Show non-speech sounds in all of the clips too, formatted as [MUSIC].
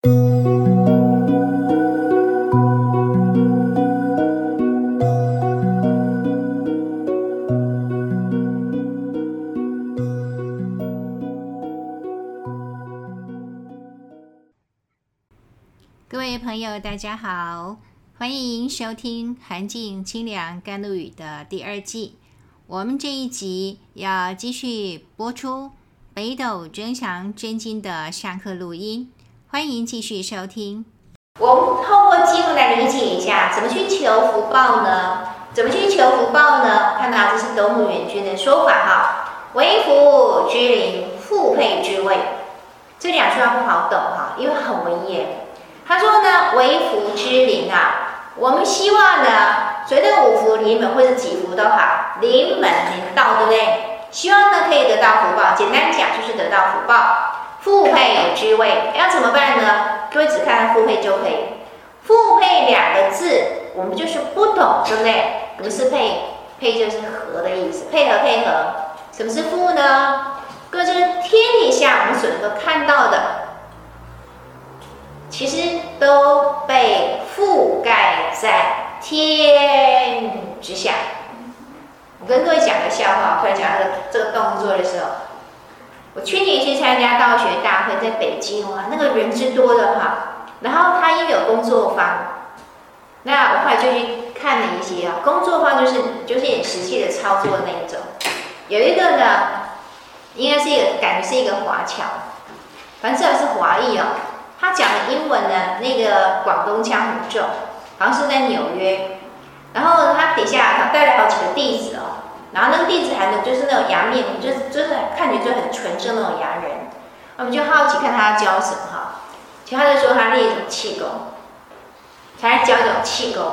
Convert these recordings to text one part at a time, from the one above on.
各位朋友，大家好，欢迎收听《寒静清凉甘露雨》的第二季。我们这一集要继续播出北斗真祥真经的上课录音，欢迎继续收听。我们透过经文来理解一下，怎么去求福报呢？怎么去求福报呢？看到这是德牧远君的说法哈，为福之灵，复配之位。这两句话不好懂哈，因为很文言。他说呢，为福之灵啊，我们希望呢，随着五福临门或者几福都好，临门临到，对不对？希望呢可以得到福报。简单讲就是得到福报，复配之位，要怎么办呢？各位只看复配就可以。复配两个字，我们就是不懂，对不对？不是配，配就是合的意思，配合配合。什么是复呢？各位就是天底下我们所能够看到的。其实都被覆盖在天之下。我跟各位讲个笑话，快讲这个这个动作的时候，我去年去参加道学大会，在北京哇，那个人之多的哈。然后他也有工作坊，那我后来就去看了一些啊，工作坊就是就是演实际的操作那一种。有一个呢，应该是一个感觉是一个华侨，反正至少是华裔哦。他讲的英文呢，那个广东腔很重，好像是在纽约。然后他底下他带了好几个弟子哦，然后那个弟子还能就是那种洋面，就是就是看起来就很纯正那种洋人。我们就好奇看他教什么哈，其他就说他练一种气功，他教一种气功，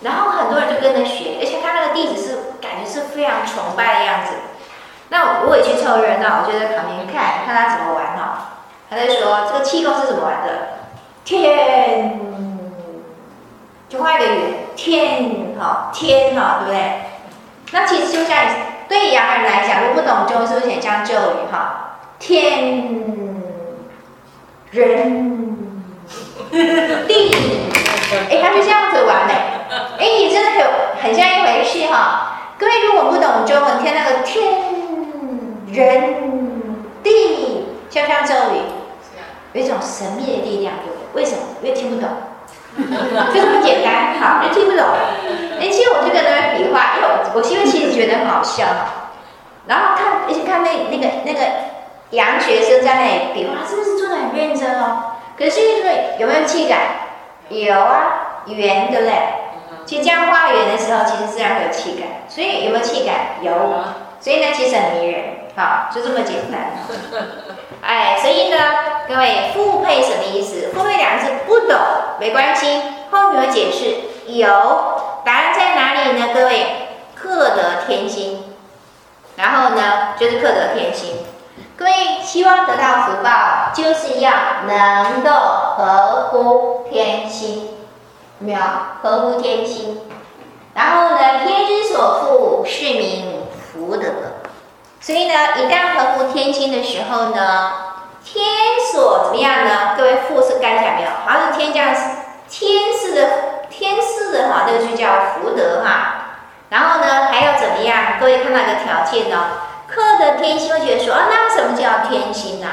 然后很多人就跟着学，而且他那个弟子是感觉是非常崇拜的样子。那我也去凑热闹，我就在旁边看看他怎么玩哈。他在说这个气功是怎么玩的？天，就画一个圆，天哈，天哈，对不对？那其实就像对洋人来讲，如果不懂中文，是不是很像咒语哈？天，人，[LAUGHS] 地，哎，他就这样子玩的，哎，你真的有很像一回事哈。各位如果不懂中文，听那个天，人，地，像不像咒语？有一种神秘的力量，对不对？为什么？因为听不懂，就 [LAUGHS] 这么简单，好，就听不懂。哎，其实我就跟他们比划，因为我我因为其实觉得很好笑，然后看，而且看那那个那个洋学生在那里比划，是不是做的很认真哦？可是因为有没有气感？有啊，圆，对不对？其实这样画圆的时候，其实自然会有气感。所以有没有气感？有。所以呢，其实很迷人，好，就这么简单。[LAUGHS] 哎，所以呢，各位复配什么意思？复配两个字不懂没关系，后面有解释。有答案在哪里呢？各位，克得天心，然后呢，就是克得天心。各位希望得到福报，就是要能够合乎天心，没有？合乎天心。然后呢，天之所赋，是名福德。所以呢，一旦合乎天心的时候呢，天所怎么样呢？各位富是该讲没有？好像是天降天赐的天赐的哈，这个就叫福德哈。然后呢，还要怎么样？各位看到一个条件呢，克得天心会觉得说啊，那什么叫天心呢？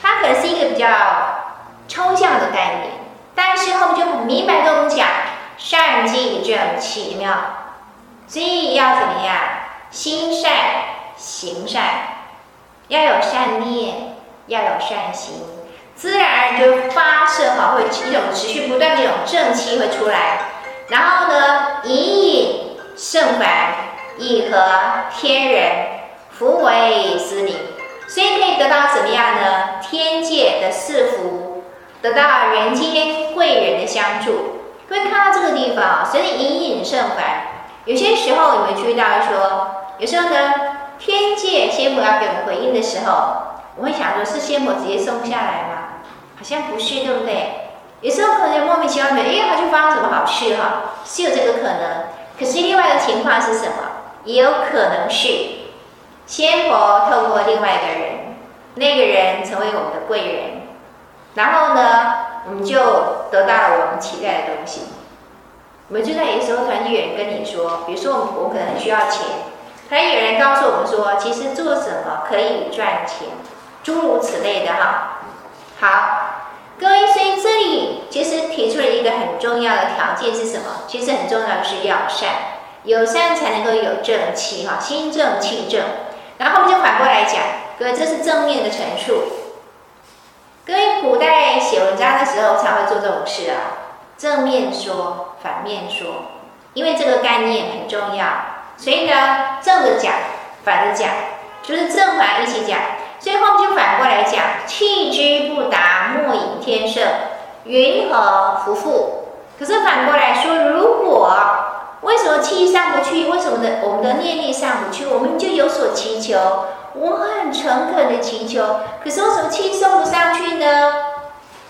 它可能是一个比较抽象的概念，但是后面就明白跟我们讲，善济正气，有没有？所以要怎么样？心善行善，要有善念，要有善行，自然而然就发射哈，会一种持续不断的一种正气会出来。然后呢，隐隐圣凡，以和天人，福为司灵，所以可以得到怎么样呢？天界的赐福，得到人间贵人的相助。各位看到这个地方啊，所以隐隐圣凡，有些时候你会注意到说。有时候呢，天界仙婆要给我们回应的时候，我会想说，是仙婆直接送下来吗？好像不是，对不对？有时候可能莫名其妙的，因为他就发生什么好事哈，是有这个可能。可是另外的情况是什么？也有可能是仙佛透过另外一个人，那个人成为我们的贵人，然后呢，我们就得到了我们期待的东西。我们就在有时候，突然有人跟你说，比如说我们我可能需要钱，突然有人告诉我们说，其实做什么可以赚钱，诸如此类的哈。好，各位，所以这里其实提出了一个很重要的条件是什么？其实很重要的是要善，有善才能够有正气哈，心正气正。然后我们就反过来讲，各位，这是正面的陈述。各位，古代写文章的时候才会做这种事啊。正面说，反面说，因为这个概念很重要，所以呢，正的讲，反的讲，就是正反一起讲。最后就反过来讲，气之不达，莫引天盛，云何弗复？可是反过来说，如果为什么气上不去？为什么的我们的念力上不去？我们就有所祈求，我很诚恳的祈求，可是为什么气送不上去呢？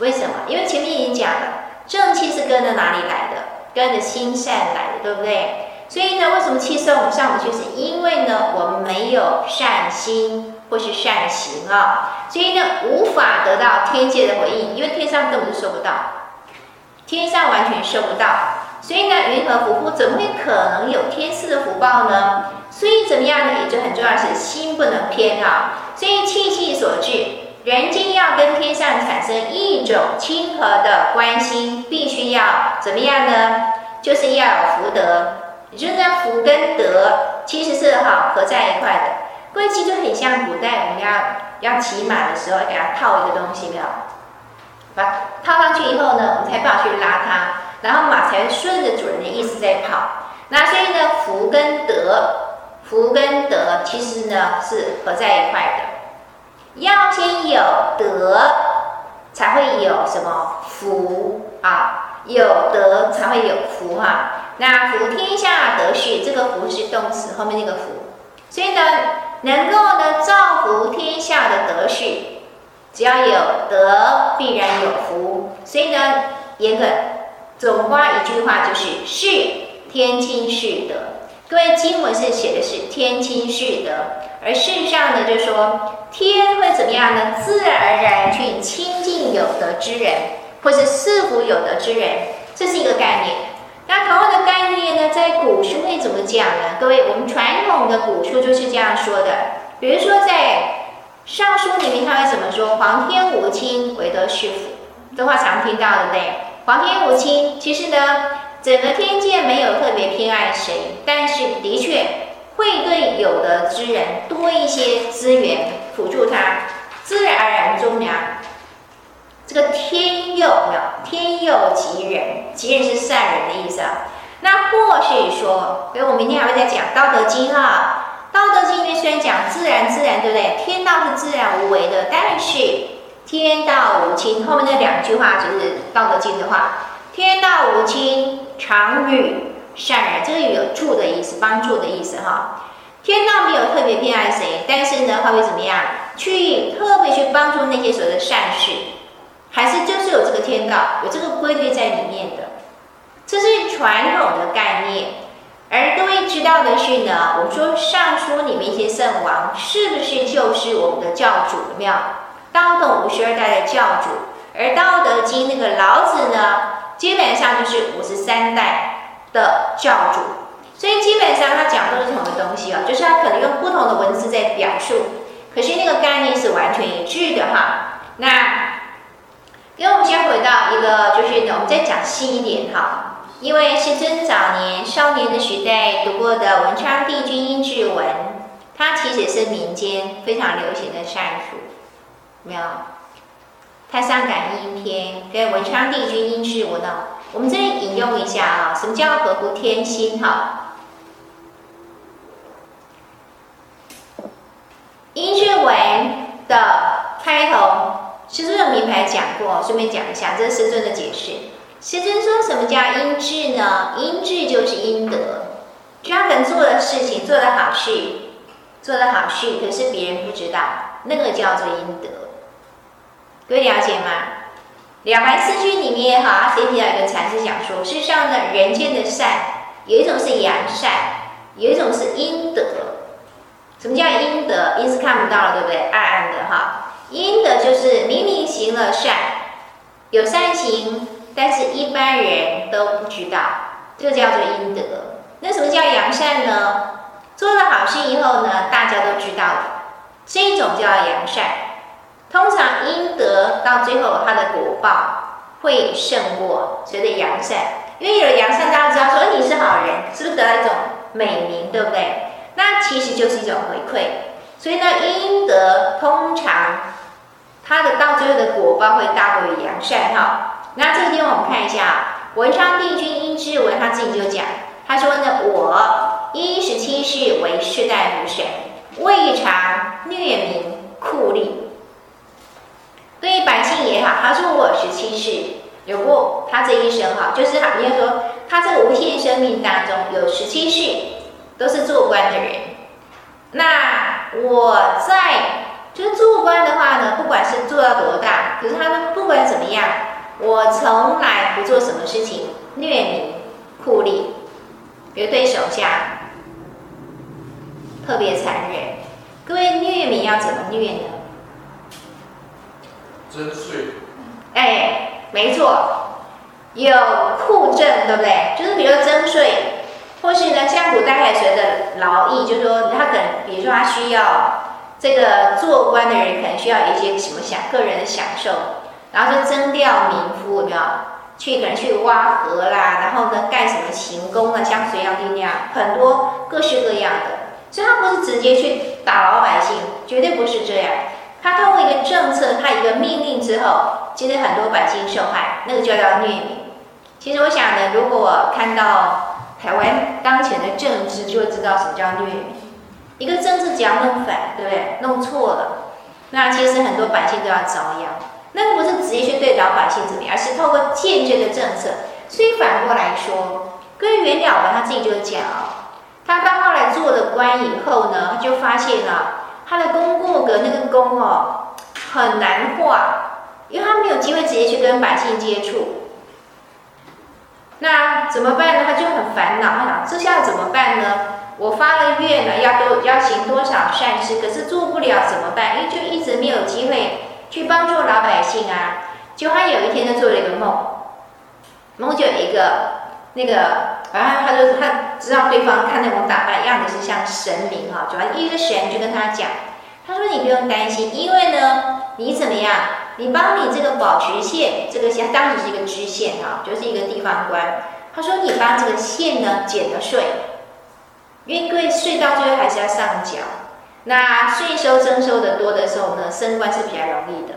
为什么？因为前面已经讲了。正气是跟着哪里来的？跟着心善来的，对不对？所以呢，为什么气送不上不去？是因为呢，我们没有善心或是善行啊，所以呢，无法得到天界的回应，因为天上根本就收不到，天上完全收不到。所以呢，云何弗复？怎么会可能有天赐的福报呢？所以怎么样呢？也就很重要是心不能偏啊。所以气气所致。人间要跟天上产生一种亲和的关系，必须要怎么样呢？就是要有福德，也就是呢，福跟德其实是好合在一块的。各位，其实很像古代我们要要骑马的时候，给它套一个东西，没有？把套上去以后呢，我们才不好去拉它，然后马才顺着主人的意思在跑。那所以呢，福跟德，福跟德其实呢是合在一块的。要先有德，才会有什么福啊？有德才会有福哈、那福天下得序，这个福是动词后面那个福，所以呢，能够呢造福天下的得序，只要有德，必然有福。所以呢，严格总括一句话就是：是天亲是德。各位经文是写的是天亲是德，而事实上呢，就说。天会怎么样呢？自然而然去亲近有德之人，或是赐福有德之人，这是一个概念。那同样的概念呢，在古书会怎么讲呢？各位，我们传统的古书就是这样说的。比如说在《尚书》里面，他会怎么说？“皇天无亲，唯德是辅”，这话常听到，对不对？皇天无亲，其实呢，整个天界没有特别偏爱谁，但是的确会对有德之人多一些资源。辅助他，自然而然中良。这个天佑没有？天佑吉人，吉人是善人的意啊。那或是说，所以我明天还会再讲《道德经》啊，《道德经》里面虽然讲自然自然，对不对？天道是自然无为的，但是天道无亲。后面那两句话就是《道德经》的话：天道无亲，常与善人。这个有助的意思，帮助的意思哈。天道没有特别偏爱谁，但是呢，他会怎么样？去特别去帮助那些所谓的善事，还是就是有这个天道，有这个规律在里面的，这是传统的概念。而各位知道的是呢，我们说《尚书》里面一些圣王，是不是就是我们的教主？有没有？道统五十二代的教主，而《道德经》那个老子呢，基本上就是五十三代的教主。所以基本上他讲都是同一个东西哦，就是他可能用不同的文字在表述，可是那个概念是完全一致的哈。那，因为我们先回到一个，就是，我们再讲细一点哈。因为师尊早年少年的时代读过的文昌帝君阴騭文，它其实是民间非常流行的善书，没有？太上感应篇跟文昌帝君阴騭文呢，我们这里引用一下啊，什么叫合乎天心哈？阴騭文的开头，师尊有名牌讲过，顺便讲一下，这是师尊的解释。师尊说什么叫阴智呢？阴智就是阴德，就他可能做的事情，做的好事，做的好事，可是别人不知道，那个叫做阴德。各位了解吗？两 bài 四句里面哈，谁提到一个禅师讲说，事实上呢，人间的善有一种是阳善，有一种是阴德。什么叫阴德？阴是看不到了，对不对？暗暗的哈。阴德就是明明行了善，有善行，但是一般人都不知道，这叫做阴德。那什么叫阳善呢？做了好事以后呢，大家都知道了，这种叫阳善。通常阴德到最后，它的果报会胜过所谓的阳善，因为有了阳善，大家知道说你是好人，是不是得到一种美名，对不对？那其实就是一种回馈。所以呢，阴德通常它的到最后的果报会大过于扬善哈。那这个地方我们看一下，文昌帝君殷之文他自己就讲，他说呢，我一十七世为世大夫神，未尝虐民酷吏。对百姓也好，他说我十七世有过他这一生哈，就是好像说他这无限生命当中有十七世都是做官的人。那我在就是做官的话呢，不管是做到多大，可是他们不管怎么样。我从来不做什么事情虐民酷吏，比如对手下特别残忍。各位虐民要怎么虐呢？征税。哎，没错，有酷政，对不对？就是比如说征税，或是呢，像古代还随着劳役，就是说他可能，比如说他需要这个做官的人，可能需要一些什么享个人的享受。然后就征调民夫，有没有？去可能去挖河啦，然后呢干什么行宫啊，像隋炀帝那样，很多各式各样的。所以他不是直接去打老百姓，绝对不是这样。他通过一个政策，他一个命令之后，其实很多百姓受害，那个就叫虐民。其实我想呢，如果我看到台湾当前的政治，就会知道什么叫虐民。一个政治只要弄反，对不对？弄错了，那其实很多百姓都要遭殃。那不是直接去对老百姓怎么样，而是透过间接的政策。所以反过来说，跟袁了凡他自己就讲，他到后来做了官以后呢，他就发现了他的功过格那个功哦很难画，因为他没有机会直接去跟百姓接触。那怎么办呢？他就很烦恼，他想这下怎么办呢？我发了愿了，要多要行多少善事，可是做不了怎么办？因为就一直没有机会。去帮助老百姓啊！就他有一天就做了一个梦，梦就有一个那个，然后他就他知道对方看那种打扮样子是像神明哈，主要一个神就跟他讲，他说你不用担心，因为呢，你怎么样？你帮你这个保渠县这个县，当时是一个知县哈，就是一个地方官。他说你帮这个县呢减了税，因为税到最后还是要上缴。那税收征收的多的时候呢，升官是比较容易的。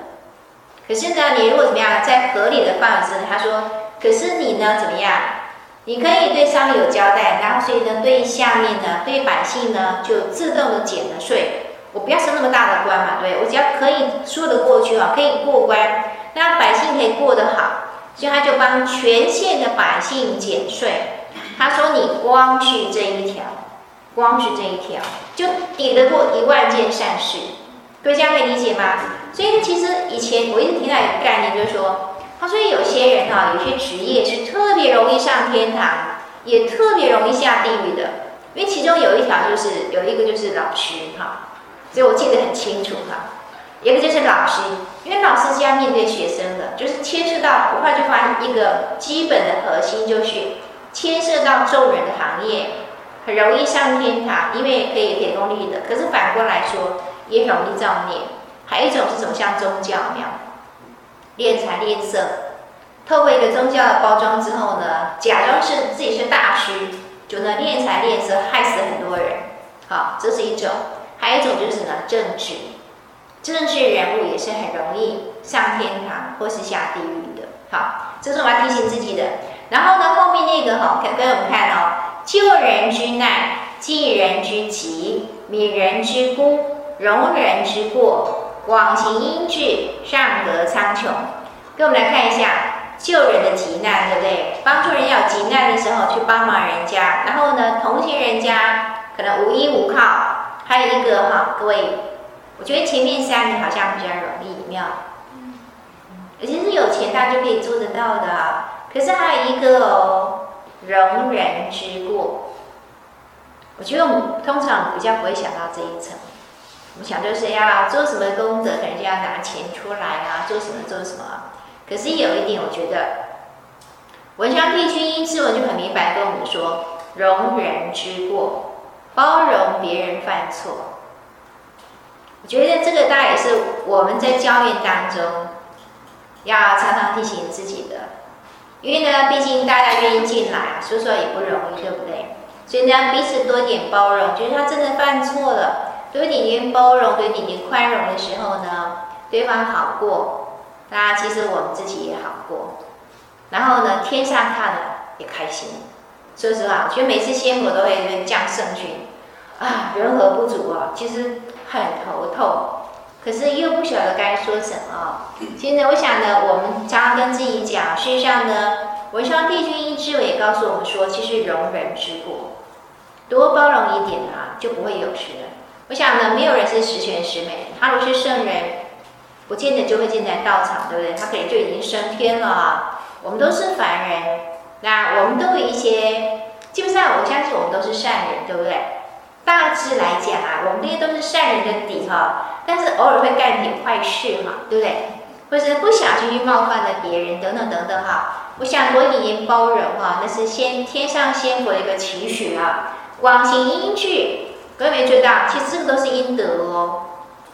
可是呢，你如果怎么样，在合理的范围之内，他说，可是你呢怎么样？你可以对上面有交代，然后所以呢，对下面呢，对百姓呢，就自动的减了税。我不要升那么大的官嘛，对，我只要可以说得过去啊，可以过关，那百姓可以过得好，所以他就帮全县的百姓减税。他说，你光去这一条。光是这一条，就抵得过一万件善事，各位这样可以理解吗？所以其实以前我一直听到一个概念，就是说，他说有些人哈，有些职业是特别容易上天堂，也特别容易下地狱的。因为其中有一条就是有一个就是老师哈，所以我记得很清楚哈。一个就是老师，因为老师是要面对学生的，就是牵涉到，我后来就发现一个基本的核心就是牵涉到众人的行业。很容易上天堂，因为可以给功利的。可是反过来说，也很容易造孽。还有一种是什么？像宗教一样，敛财敛色，透过一个宗教的包装之后呢，假装是自己是大师，就能敛财敛色，害死很多人。好，这是一种。还有一种就是呢，政治，政治人物也是很容易上天堂或是下地狱的。好，这是我要提醒自己的。然后呢，后面那个哈，给给我们看哦。救人之难，济人之急，悯人之辜，容人之过，广行阴志，上得苍穹。跟我们来看一下救人的急难，对不对？帮助人要有急难的时候去帮忙人家，然后呢，同情人家可能无依无靠。还有一个哈，各位，我觉得前面三个好像比较容易妙，而且是有钱大家就可以做得到的。可是还有一个哦。容人之过，我觉得我们通常比较不会想到这一层。我们想就是要做什么功德，可能就要拿钱出来啊，做什么做什么。可是有一点，我觉得文昌帝君阴之文就很明白跟我们说：容人之过，包容别人犯错。我觉得这个大概也是我们在教练当中要常常提醒自己的，因为呢，毕竟大家愿意进来，说说也不容易，对不对？所以呢，彼此多一点包容，就是他真的犯错了，多一点点包容，多一点点宽容的时候呢，对方好过，那其实我们自己也好过，然后呢，天上看了也开心。说实话，我觉得每次仙佛都会降圣君，啊，人和不足啊，其实很头痛，可是又不晓得该说什么。其实呢，我想呢，我们常常跟自己讲，事实上呢，文昌帝君一之尾也告诉我们说，其实容人之过。多包容一点啊，就不会有事了。我想呢，没有人是十全十美。他如是圣人，不见得就会进在道场，对不对？他可能就已经升天了啊。我们都是凡人，那我们都有一些，基本上我相信我们都是善人，对不对？大致来讲啊，我们这些都是善人的底哈，但是偶尔会干点坏事嘛，对不对？或者不小心去冒犯了别人，等等等等哈。我想多一点包容哈，那是先天上仙佛一个期许啊。广行阴聚，各位没注意到，其实这个都是阴德哦。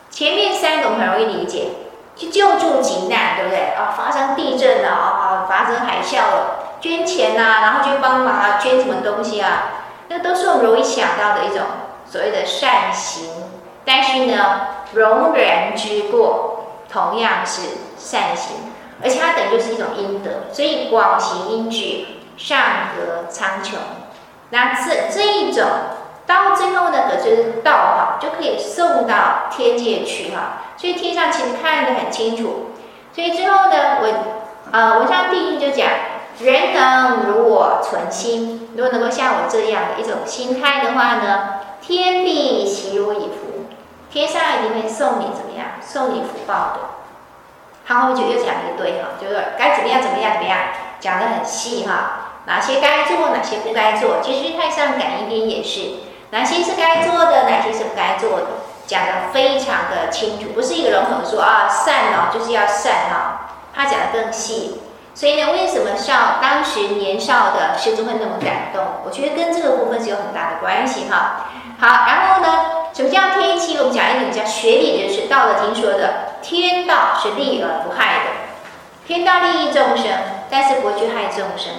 前面三个我们很容易理解，去救助急难，对不对？啊，发生地震了啊，发生海啸了，捐钱呐、啊，然后去帮忙啊，捐什么东西啊，那都是我们容易想到的一种所谓的善行。但是呢，容人之过同样是善行，而且它等于就是一种阴德。所以广行阴聚，上合苍穹。那这这一种到最后呢，可就是道哈，就可以送到天界去哈。所以天上其实看得很清楚。所以之后呢，我呃文章第一就讲，人能如我存心，如果能够像我这样的一种心态的话呢，天必其如以福，天上一定会送你怎么样？送你福报的。他后面就又讲一堆哈，就是该怎么样怎么样怎么样，讲得很细哈。哪些该做，哪些不该做？其实太上感应篇也是，哪些是该做的，哪些是不该做的，讲得非常的清楚，不是一个笼统说啊善哦，就是要善哦，他讲得更细。所以呢，为什么少当时年少的师尊会那么感动？我觉得跟这个部分是有很大的关系哈。好，然后呢，什么叫天机？我们讲一个比较学理的是《道德经》说的，天道是利而不害的，天道利益众生，但是不会去害众生。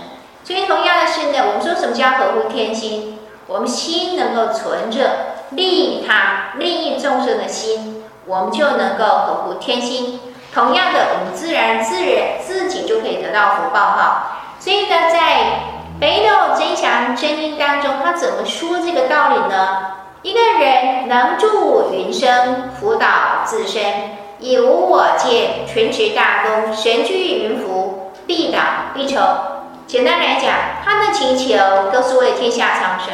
所以同样的是呢，我们说什么叫合乎天心？我们心能够存着利他、利益众生的心，我们就能够合乎天心。同样的，我们自然自然自己就可以得到福报哈。所以呢，在《北斗真祥真音》当中，他怎么说这个道理呢？一个人能助云生，辅导自身，以无我见，纯持大功，神居云福，必导必酬。简单来讲，他的祈求都是为天下苍生。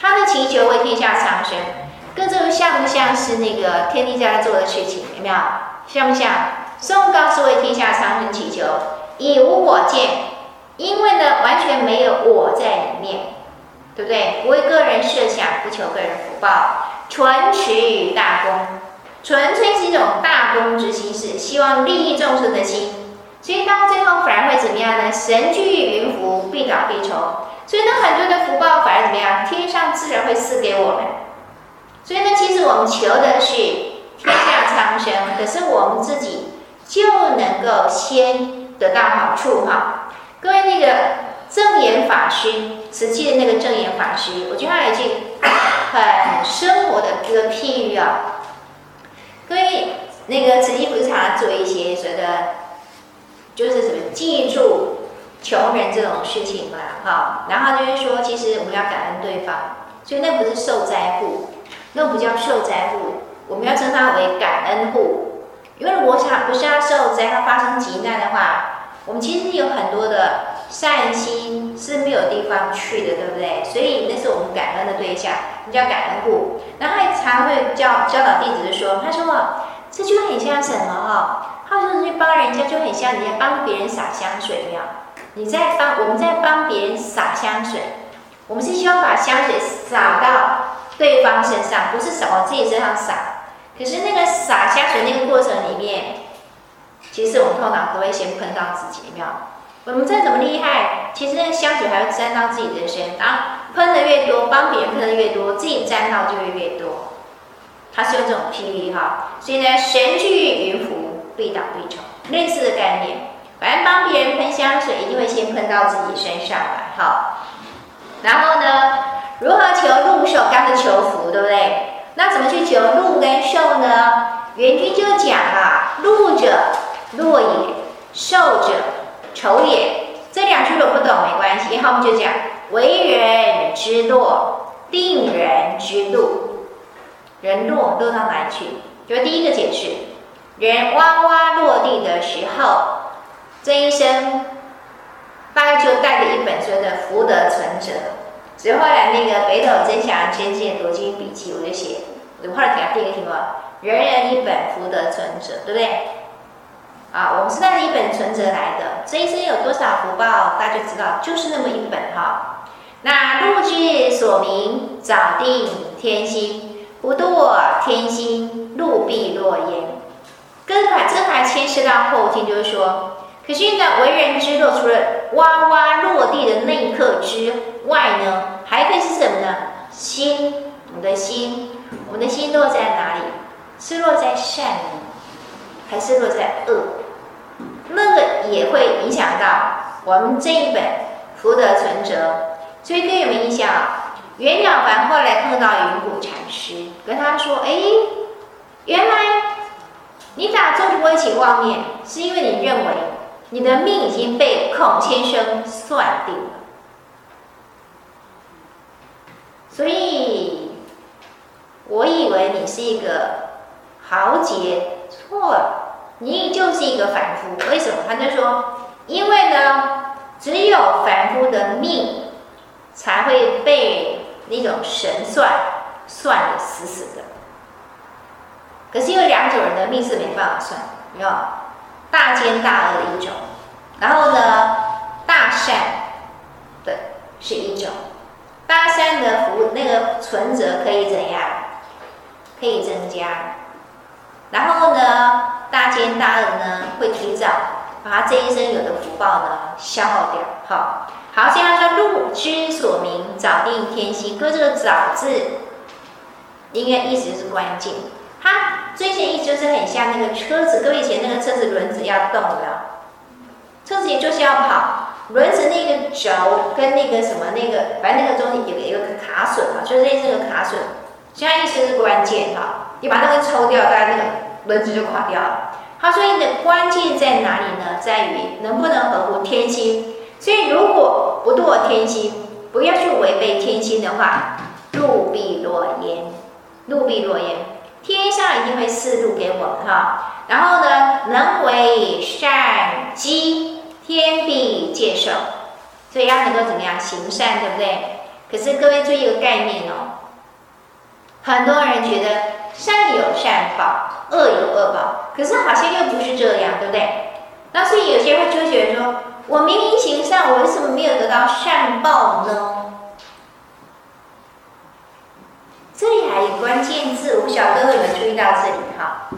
他的祈求为天下苍生，跟这个像不像是那个天帝在做的事情？有没有？像不像？宋高是为天下苍生祈求，以无我见，因为呢，完全没有我在里面，对不对？不为个人设想，不求个人福报，纯持于大功，纯粹是一种大功之心，是希望利益众生的心。所以到最后反而会怎么样呢？神具云浮，必导必酬。所以呢，很多的福报反而怎么样？天上自然会赐给我们。所以呢，其实我们求的是天下苍生，可是我们自己就能够先得到好处哈。各位那个正言法师，慈济的那个正言法师，我觉得他有一句很生活的一个譬喻啊。各位那个慈济不是常常做一些所谓的。就是什么记住穷人这种事情嘛，哈，然后就是说，其实我们要感恩对方，所以那不是受灾户，那不叫受灾户，我们要称他为感恩户，因为我想不是他受灾，他发生急难的话，我们其实有很多的善心是没有地方去的，对不对？所以那是我们感恩的对象，我们叫感恩户。然后他常会教教导弟子说，他说这就很像什么哈？他说：“去帮人家就很像你在帮别人洒香水一样，你在帮我们在帮别人洒香水，我们是希望把香水洒到对方身上，不是洒往自己身上洒。可是那个洒香水那个过程里面，其实我们通常都会先喷到自己，有没有？我们再怎么厉害，其实那个香水还会沾到自己的身，然后喷的越多，帮别人喷的越多，自己沾到就会越多。它是用这种霹雳哈，所以呢，神聚云浮，必倒必丑，类似的概念。反正帮别人喷香水，一定会先喷到自己身上来，好。然后呢，如何求禄寿？刚是求福，对不对？那怎么去求禄跟寿呢？元君就讲啊，禄者落也，寿者丑也。这两句我不懂没关系，后面就讲为人之落，定人之禄。人落落到哪里去？就第一个解释，人哇哇落地的时候，这一生大概就带着一本所谓的福德存折。所以后来那个北斗真祥真经读经笔记，我就写，我后来给他第一个题目：人人一本福德存折，对不对？啊，我们是带着一本存折来的，这一生有多少福报，大家就知道，就是那么一本哈。那禄之所明，早定天心。不堕天心，禄必落焉。跟还这还牵涉到后天，就是说，可是呢，为人之洛，除了哇哇落地的那一刻之外呢，还可以是什么呢？心，我们的心，我们的心落在哪里？是落在善呢，还是落在恶？那个也会影响到我们这一本福德存折。所以更有影响？袁了凡后来碰到云谷禅师，跟他说：“哎，原来你打坐不会起妄念，是因为你认为你的命已经被孔先生算定了。所以，我以为你是一个豪杰，错了，你就是一个凡夫。为什么？他就说，因为呢，只有凡夫的命才会被。”那种神算算的死死的，可是因为两种人的命是没办法算，没有大奸大恶的一种，然后呢，大善的是一种，八三的福那个存折可以怎样？可以增加，然后呢，大奸大恶呢会提早把他这一生有的福报呢消耗掉，好。好，现在说禄之所明，早定天心。哥这个“早”字，应该意思就是关键。它这些意思就是很像那个车子，各位以前那个车子轮子要动的，车子也就是要跑，轮子那个轴跟那个什么那个，反正那个中间有一个卡榫啊，就是类似那个卡榫。现在意思是关键哈，你把那个抽掉，大概那个轮子就垮掉了。他说你的关键在哪里呢？在于能不能合乎天心。所以，如果不堕天心，不要去违背天心的话，禄必落焉，禄必落焉。天上一定会赐禄给我们哈。然后呢，能为善积，天必戒受。所以要能够怎么样行善，对不对？可是各位注意一个概念哦，很多人觉得善有善报，恶有恶报，可是好像又不是这样，对不对？那所以有些人会纠结说。我明明行善，我为什么没有得到善报呢？这里还有关键字，我不晓得各位有没有注意到这里哈？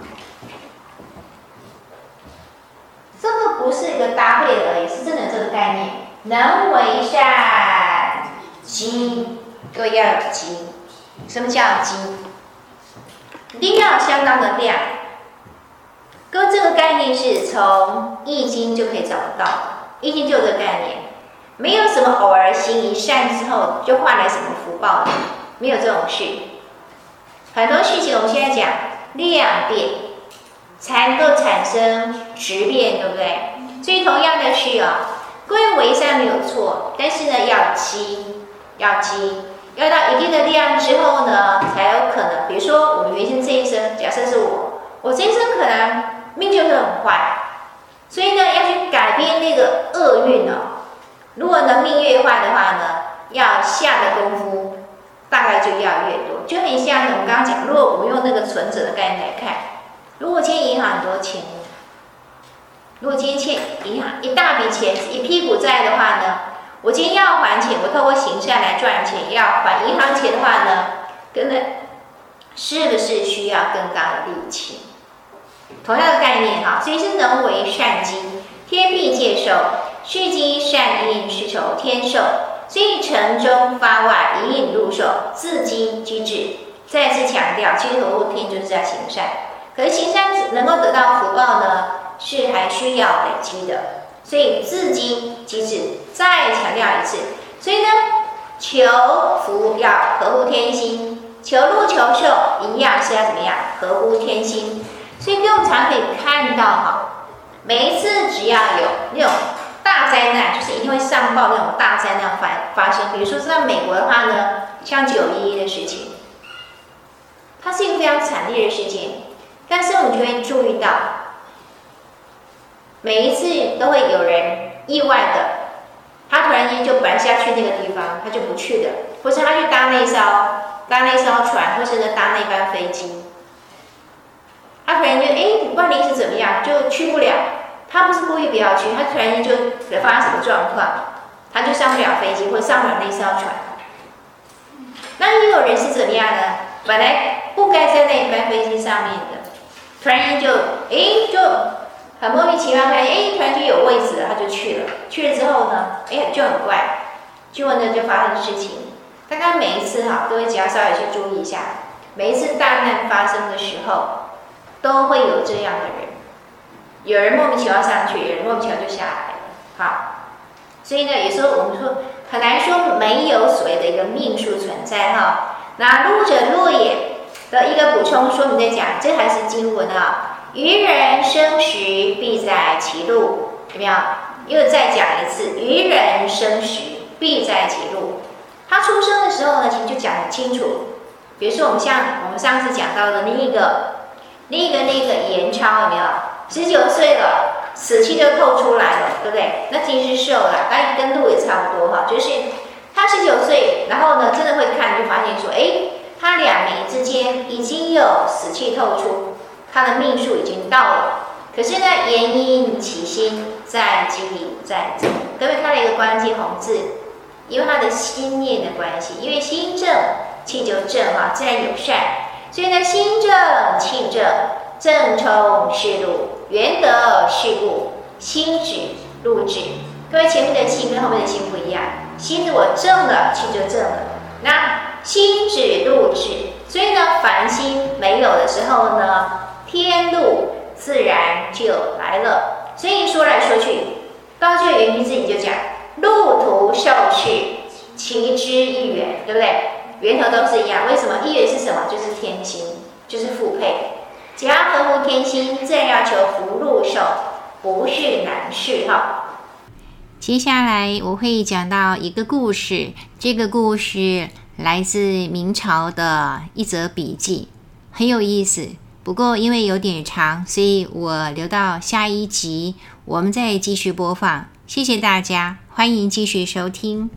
这个不是一个搭配而已，是真的这个概念。能为善积，各位要有积。什么叫积？量相当的量。跟这个概念是从易经就可以找得到。易经就这个概念，没有什么偶尔行一善之后就换来什么福报的，没有这种事。很多事情我们现在讲量变，才能够产生质变，对不对？所以同样的是啊，各位为善没有错，但是呢要积，要积，要到一定的量之后呢，才有可能。比如说我们原先这一生，假设是我，我这一生可能命就会很坏。所以呢，要去改变那个厄运哦。如果能命越坏的话呢，要下的功夫大概就要越多。就很像我们刚刚讲，如果我们用那个存折的概念来看，如果欠银行很多钱，如果今天欠银行一大笔钱，一屁股债的话呢，我今天要还钱，我透过行善来赚钱，要还银行钱的话呢，可能是不是需要更高的利息？同样的概念哈，所以是能为善机，天必借受，是机善应，是求天受，所以城中发外，引引入手，自机机制。再次强调，其实合乎天就是在行善，可是行善能够得到福报呢，是还需要累积的，所以自机机制。再强调一次，所以呢，求福要合乎天心，求禄求寿一样是要怎么样？合乎天心。所以，我们常可以看到哈，每一次只要有那种大灾难，就是一定会上报那种大灾难发发生。比如说，在美国的话呢，像九一一的事情，它是一个非常惨烈的事件，但是我们就会注意到，每一次都会有人意外的，他突然间就本来是要去那个地方，他就不去的，或是他去搭那艘搭那艘船，或是搭那班飞机。他突然间，哎，万一是怎么样，就去不了。他不是故意不要去，他突然间就发生什么状况，他就上不了飞机，或上不了那艘船。那也有人是怎么样呢？本来不该在那一班飞机上面的，突然间就，哎，就很莫名其妙，哎，突然就有位置了，他就去了。去了之后呢，哎，就很怪，结果呢就发生事情。大概每一次哈，各位只要稍微去注意一下，每一次大难发生的时候。都会有这样的人，有人莫名其妙上去，有人莫名其妙就下来了。好，所以呢，有时候我们说很难说没有所谓的一个命数存在哈。那路者禄也的一个补充说明在讲，这还是经文啊。愚人生时必在其路，有没有？又再讲一次，愚人生时必在其路。他出生的时候呢，其实就讲很清楚。比如说我们像我们上次讲到的另一个。那个那个严超有没有？十九岁了，死气就透出来了，对不对？那其实是有了，但跟路也差不多哈。就是他十九岁，然后呢，真的会看就发现说，哎，他两眉之间已经有死气透出，他的命数已经到了。可是呢，言因其心在机里在走。各位看了一个关键红字，因为他的心念的关系，因为心正气就正哈，自然有善。所以呢，心正气正，正冲是禄，元德是故，心止禄止。各位前面的气跟后面的心不一样，心如果正了，气就正了。那心止禄止，所以呢，凡心没有的时候呢，天禄自然就来了。所以说来说去，到这个原句自己就讲，路途受事，其之一缘，对不对？源头都是一样，为什么？一缘是什么？就是天心，就是复配。只要合乎天心，自然要求福禄寿，不是难事哈。接下来我会讲到一个故事，这个故事来自明朝的一则笔记，很有意思。不过因为有点长，所以我留到下一集，我们再继续播放。谢谢大家，欢迎继续收听。